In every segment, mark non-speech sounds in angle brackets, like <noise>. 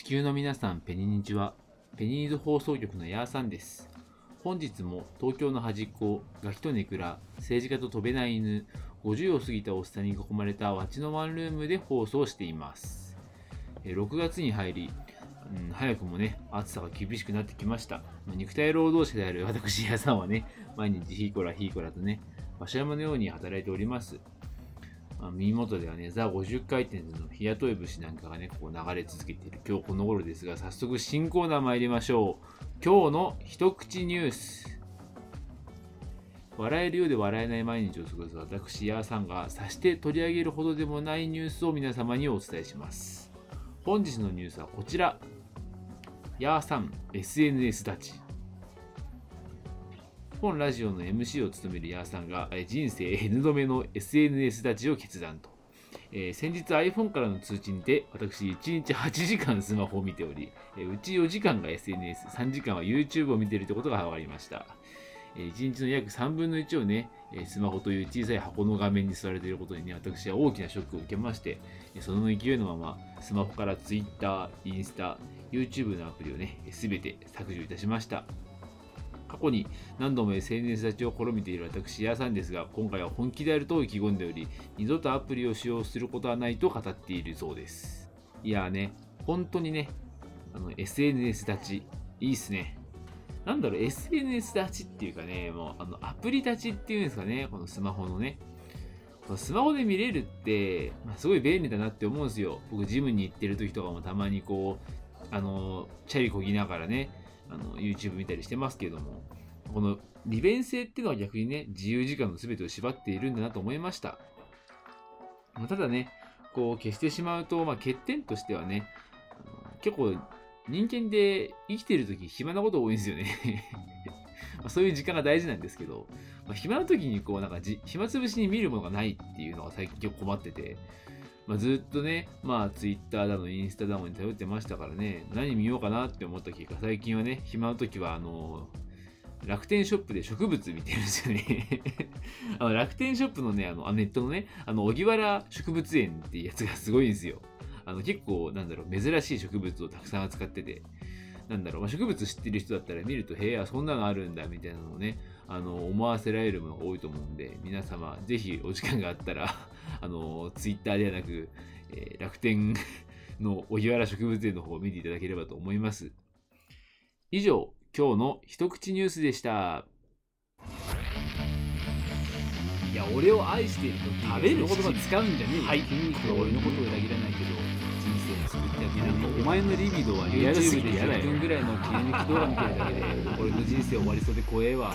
地球の皆さん、ペニニチは、ペニーズ放送局のヤーさんです。本日も東京の端っこ、ガキとネクラ、政治家と飛べない犬、50を過ぎたおっさんに囲まれたわちのワンルームで放送しています。6月に入り、うん、早くもね、暑さが厳しくなってきました。肉体労働者である私、ヤーさんはね、毎日ヒーコラヒーコラとね、馬車山のように働いております。あ、耳元ではね、ザ50回転の日雇い節なんかがね、こう流れ続けている今日この頃ですが、早速新コーナー参りましょう。今日の一口ニュース。笑えるようで笑えない毎日を過ごす私、ヤーさんがさして取り上げるほどでもないニュースを皆様にお伝えします。本日のニュースはこちら。ヤーさん、SNS 立ち。本ラジオの MC を務めるヤーさんがえ人生 N 度目の SNS 立ちを決断と。えー先日 iPhone からの通知にて私1日8時間スマホを見ており、えーうち4時間が SNS、3時間は YouTube を見ているということが分かりました。えー1日の約3分の1をね、えスマホという小さい箱の画面に座れていることにね、私は大きなショックを受けまして、その勢いのままスマホから Twitter、インスタ、YouTube のアプリをね、すべて削除いたしました。過去に何度も SNS 立ちを試みている私、ヤーさんですが、今回は本気であると意気込んでおり、二度とアプリを使用することはないと語っているそうです。いやーね、本当にね、あの SNS 立ち、いいっすね。なんだろう、SNS 立ちっていうかね、もうあのアプリ立ちっていうんですかね、このスマホのね。このスマホで見れるって、まあ、すごい便利だなって思うんですよ。僕、ジムに行ってる時とかもたまにこう、あの、チャリこぎながらね、あの YouTube 見たりしてますけども、この利便性っていうのは逆にね、自由時間の全てを縛っているんだなと思いました。まあただね、こう消してしまうと、まあ、欠点としてはね、結構人間で生きてる時暇なこと多いんですよね。<laughs> まそういう時間が大事なんですけど、まあ、暇な時にこうなんかじ暇つぶしに見るものがないっていうのが最近結構困ってて、まあ、ずっとね、まあ、Twitter だの、インスタだのに頼ってましたからね、何見ようかなって思った結果、最近はね、暇な時は、あの、楽天ショップで植物見てるんですよね。<laughs> あの楽天ショップのね、あの、あネットのね、あの、荻原植物園っていうやつがすごいんですよ。あの、結構、なんだろう、珍しい植物をたくさん扱ってて、なんだろう、まあ、植物知ってる人だったら見ると、へえ、そんなのあるんだ、みたいなのをね、あの、思わせられるものが多いと思うんで、皆様、ぜひお時間があったら、<laughs> あの、ツイッターではなく、えー楽天の荻原植物園の方を見ていただければと思います。以上、今日の一口ニュースでした。いや、俺を愛していると食べる言葉使うんじゃねえよ。はい、筋肉は俺のことを裏切らないけど、人生を救ってあげると。お前のリビドは YouTube で10分ぐらいの切り抜き動画見てるだけで、<laughs> 俺の人生終わりそうで怖えわ。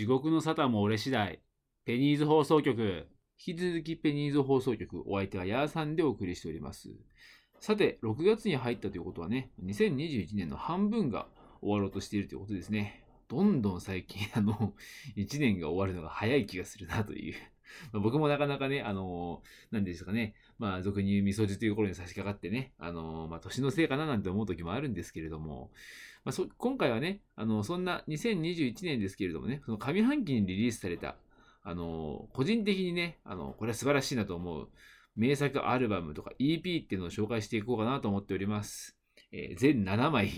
地獄の沙汰も俺次第。ペニーズ放送局。引き続きペニーズ放送局、お相手はヤーさんでお送りしております。さて、6月に入ったということはね、2021年の半分が終わろうとしているということですね。どんどん最近、あの、1年が終わるのが早い気がするなという。ま僕もなかなかね、あの何ですかね、まあ、俗に言うみそじというところに差し掛かってね、あのまあ、年のせいかななんて思う時もあるんですけれども、まあ、そ今回はね、あの、そんな2021年ですけれどもね、その上半期にリリースされた、あの、個人的にね、あの、これは素晴らしいなと思う名作アルバムとか EP っていうのを紹介していこうかなと思っております。えー全7枚、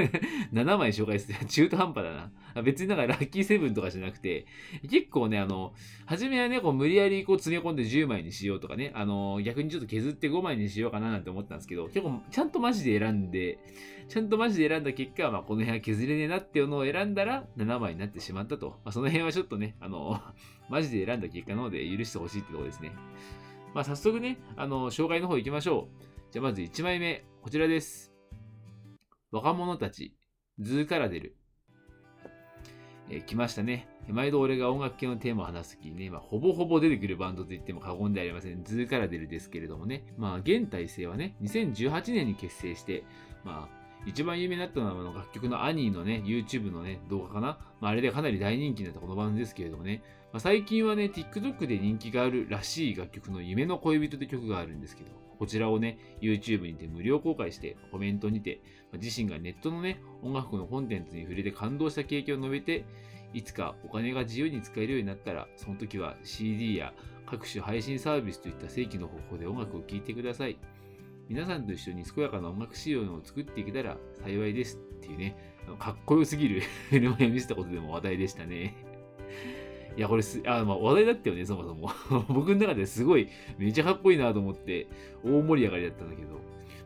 <laughs> 7枚紹介する。<laughs> 中途半端だな。別になんかラッキーセブンとかじゃなくて、結構ね、あの、初めはね、こう無理やりこう詰め込んで10枚にしようとかね、あの、逆にちょっと削って5枚にしようかななんて思ったんですけど、結構ちゃんとマジで選んで、ちゃんとマジで選んだ結果、まあ、この辺は削れねえなっていうのを選んだら7枚になってしまったと。まあ、その辺はちょっとね、あの、<laughs> マジで選んだ結果なので許してほしいってところですね。まあ、早速ね、あの、紹介の方行きましょう。じゃあまず1枚目、こちらです。若者たち、ズーカラデル。えー来ましたね。毎度俺が音楽系のテーマを話すときにね、まあ、ほぼほぼ出てくるバンドと言っても過言ではありません。ズーカラデルですけれどもね。まあ、現体制はね、2018年に結成して、まあ、一番有名になったのはあの楽曲のアニーのね、YouTube のね、動画かな。まあ、あれでかなり大人気になったこのバンドですけれどもね。まあ、最近はね、TikTok で人気があるらしい楽曲の夢の恋人という曲があるんですけど、こちらをね、YouTube にて無料公開して、コメントにて、自身がネットのね、音楽のコンテンツに触れて感動した経験を述べて、いつかお金が自由に使えるようになったら、その時は CD や各種配信サービスといった正規の方法で音楽を聴いてください。皆さんと一緒に健やかな音楽仕様を作っていけたら幸いですっていうね、かっこよすぎるメモを見せたことでも話題でしたね。いや、これす、あ、まあ話題だったよね、そもそも。<laughs> 僕の中ですごい、めちゃかっこいいなと思って、大盛り上がりだったんだけど、ま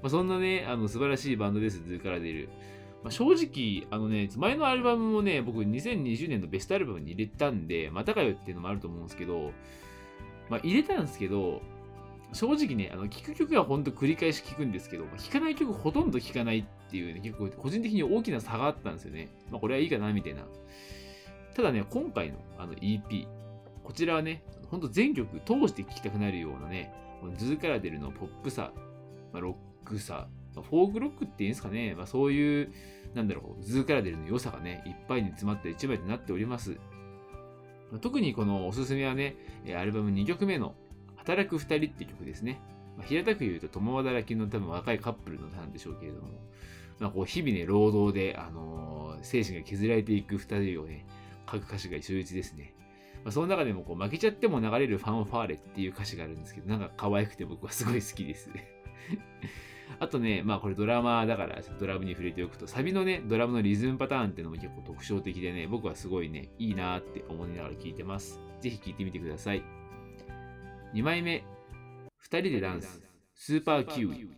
あ、そんなね、あの、素晴らしいバンドです、ズーカラデル。まあ、正直、あのね、前のアルバムもね、僕2020年のベストアルバムに入れたんで、またかよっていうのもあると思うんですけど、まあ、入れたんですけど、正直ね、あの、聴く曲は本当繰り返し聴くんですけど、まあ、聴かない曲ほとんど聴かないっていうね、結構個人的に大きな差があったんですよね。まあ、これはいいかな、みたいな。ただね、今回のあの EP、こちらはね、ほんと全曲通して聴きたくなるようなね、このズーカラデルのポップさ、まあ、ロックさ、まあ、フォークロックっていうんですかね、まあ、そういう、なんだろう、ズーカラデルの良さがね、いっぱいに詰まった一枚となっております。特にこのおすすめはね、アルバム2曲目の働く2人って曲ですね。まあ、平たく言うと共働きの多分若いカップルの歌なんでしょうけれども、まあ、こう日々ね、労働で、あのー、精神が削られていく2人をね、書く歌詞が秀逸ですね。まあ、その中でもこう負けちゃっても流れるファンファーレっていう歌詞があるんですけど、なんか可愛くて僕はすごい好きです。<laughs> あとね、まあこれドラマだからドラムに触れておくと、サビのね、ドラムのリズムパターンっていうのも結構特徴的でね、僕はすごいね、いいなって思いながら聴いてます。ぜひ聴いてみてください。2枚目、2人でダンス、スーパーキウイ。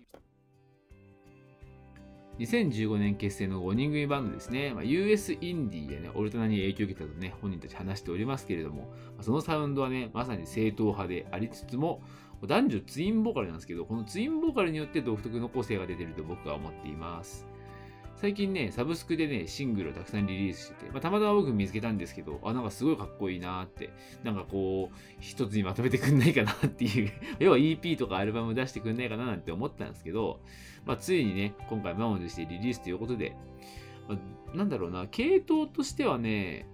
2015年結成の5人組バンドですね。まあ、US インディーやね、オルタナに影響を受けたとね、本人たち話しておりますけれども、そのサウンドはね、まさに正統派でありつつも、男女ツインボーカルなんですけど、このツインボーカルによって独特の個性が出てると僕は思っています。最近ね、サブスクでね、シングルをたくさんリリースしてて、まあ、たまたま僕見つけたんですけど、あ、なんかすごいかっこいいなーって、なんかこう、一つにまとめてくんないかなっていう。<laughs> 要は EP とかアルバム出してくんないかななんて思ったんですけど、まあ、ついにね、今回満を持してリリースということで、まあ、なんだろうな、系統としてはね、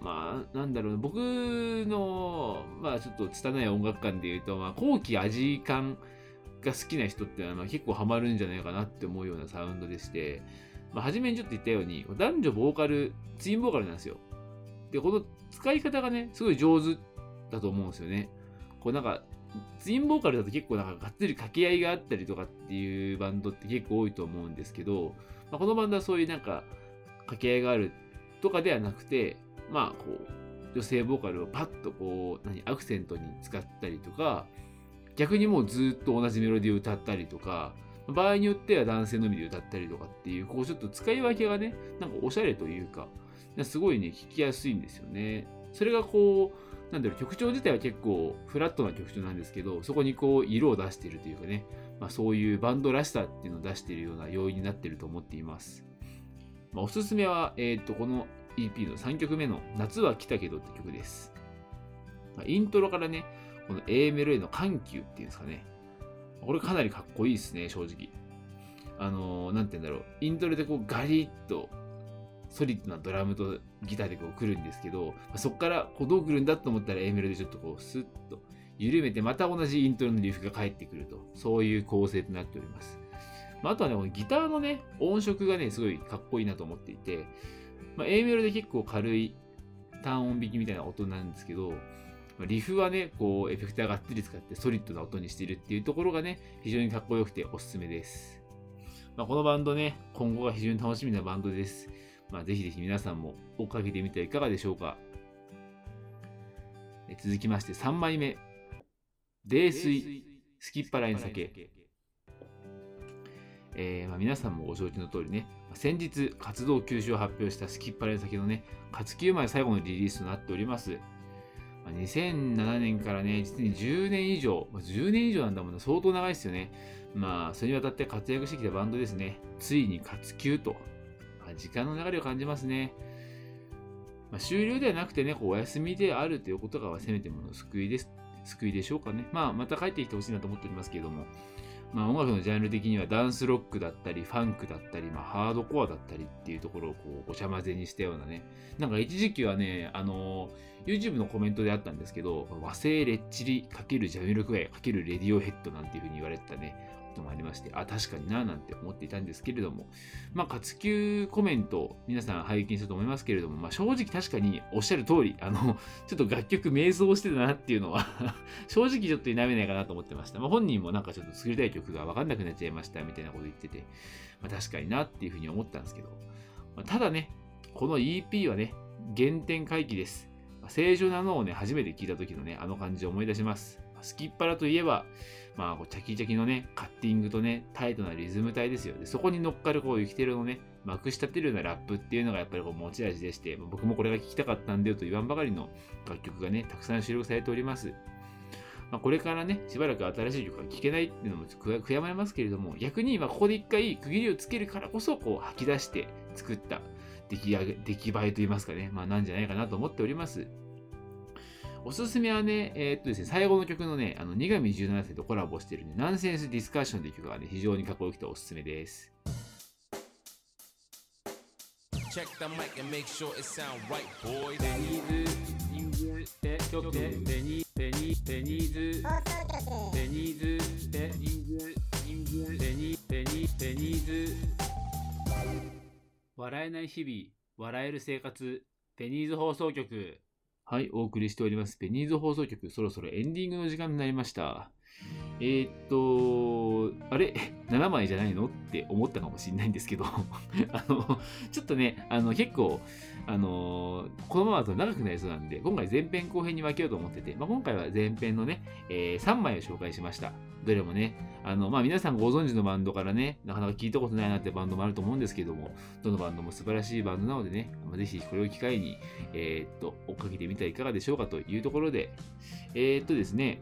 まあ、なんだろうな、僕の、まあ、ちょっと拙い音楽感で言うと、まあ、後期味感が好きな人ってのは、まあ、結構ハマるんじゃないかなって思うようなサウンドでして、まあ、初めにちょっと言ったように、男女ボーカル、ツインボーカルなんですよ。で、この使い方がね、すごい上手だと思うんですよね。こうなんか、ツインボーカルだと結構なんかがっつり掛け合いがあったりとかっていうバンドって結構多いと思うんですけど、まあ、このバンドはそういうなんか掛け合いがあるとかではなくて、まあこう、女性ボーカルをパッとこう、何、アクセントに使ったりとか、逆にもうずっと同じメロディーを歌ったりとか、場合によっては男性のみで歌ったりとかっていう、こうちょっと使い分けがね、なんかおしゃれというか、すごいね、聴きやすいんですよね。それがこう、なんだろう、曲調自体は結構フラットな曲調なんですけど、そこにこう、色を出しているというかね、まあ、そういうバンドらしさっていうのを出しているような要因になっていると思っています。まあ、おすすめは、えっ、ー、と、この EP の3曲目の夏は来たけどって曲です。まあ、イントロからね、この A メロへの緩急っていうんですかね。これかなりかっこいいですね、正直。あのー、なんて言うんだろう。イントロでこうガリッとソリッドなドラムとギターでこう来るんですけど、そこからこうどう来るんだと思ったら A メロでちょっとこうスッと緩めてまた同じイントロのリフが返ってくると、そういう構成となっております。まあ、あとはね、このギターのね、音色がね、すごいかっこいいなと思っていて、まあ、A メロで結構軽い単音弾きみたいな音なんですけど、リフはね、こう、エフェクターがっつり使ってソリッドな音にしてるっていうところがね、非常にかっこよくておすすめです。まあ、このバンドね、今後が非常に楽しみなバンドです。まあ、ぜひぜひ皆さんも追っかけてみてはいかがでしょうか。続きまして3枚目。泥酔、すきっぱらいの酒。えーまあ、皆さんもご承知の通りね、先日活動休止を発表したスキッパラの先のね、活休前最後のリリースとなっております。2007年からね、実に10年以上、10年以上なんだもんな、相当長いですよね。まあ、それにわたって活躍してきたバンドですね。ついに活休と。まあ、時間の流れを感じますね。まあ、終了ではなくてね、こうお休みであるということがせめてもの救いです。救いでしょうかね。まあ、また帰ってきてほしいなと思っておりますけれども。まあ、音楽のジャンル的にはダンスロックだったり、ファンクだったり、まあ、ハードコアだったりっていうところをこうごちゃ混ぜにしたようなね。なんか一時期はね、あの、YouTube のコメントであったんですけど、和製レッチリ×ジャミルクワイ×レディオヘッドなんていう風に言われてたね、もありまして、あ、確かにな、なんて思っていたんですけれども、まあ、活休コメント、皆さん拝見したと思いますけれども、まあ、正直確かにおっしゃる通り、あの、<laughs> ちょっと楽曲迷走してたなっていうのは <laughs> 正直ちょっと否めないかなと思ってました。まあ、本人もなんかちょっと作りたい曲がわかんなくなっちゃいました、みたいなこと言ってて、まあ、確かになっていうふうに思ったんですけど、まあ、ただね、この EP はね、原点回帰です。正常なのをね、初めて聞いた時のね、あの感じを思い出します。スキッパラといえば、まあ、こうチャキチャキのね、カッティングとね、タイトなリズム体ですよ。でそこに乗っかるこう、ユキテルのね、まくし立てるようなラップっていうのがやっぱりこう持ち味でして、僕もこれが聞きたかったんだよと言わんばかりの楽曲がね、たくさん収録されております。まあ、これからね、しばらく新しい曲が聴けないっていうのも悔やまれますけれども、逆に今ここで一回区切りをつけるからこそ、こう吐き出して作った出来上げ、出来栄えといいますかね、まあなんじゃないかなと思っております。おすすめはね、えー、っとですね、最後の曲のね、あの、苦味17世とコラボしてるね、ナンセンスディスカッションという曲がね、非常にかっこよくておすすめです。Check the mic and make sure it sound right, boys. ベニーズ人間局ベニベニベニーズベニーズベニーズ人間ベニベニベニーズ笑えない日々、笑える生活、ベニーズ放送局。はい、お送りしております。ペニーズ放送局、そろそろエンディングの時間になりました。えー、っと、あれ <laughs> ?7 枚じゃないの？って思ったかもしれないんですけど <laughs> あの、ちょっとね、あの、結構、あのこのままだと長くなりそうなんで、今回前編後編に分けようと思ってて、まあ、今回は前編のね、えー、3枚を紹介しました。どれもね、あの、まあ、皆さんご存知のバンドからね、なかなか聞いたことないなってバンドもあると思うんですけども、どのバンドも素晴らしいバンドなのでね、まあ、ぜひこれを機会に、えー、っと、追っかけてみてはいかがでしょうかというところで、え、っとですね、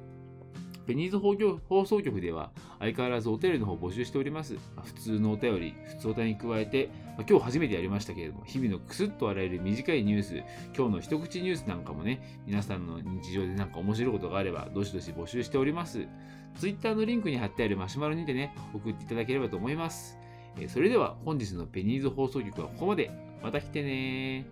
ベニーズ放送局では相変わらずお便りの方募集しております。普通のお便り、普通お便りに加えて、今日初めてやりましたけれども、日々のクスッと笑える短いニュース、今日の一口ニュースなんかもね、皆さんの日常でなんか面白いことがあれば、どしどし募集しております。Twitter のリンクに貼ってあるマシュマロにてね、送っていただければと思います。それでは本日のペニーズ放送局はここまで。また来てね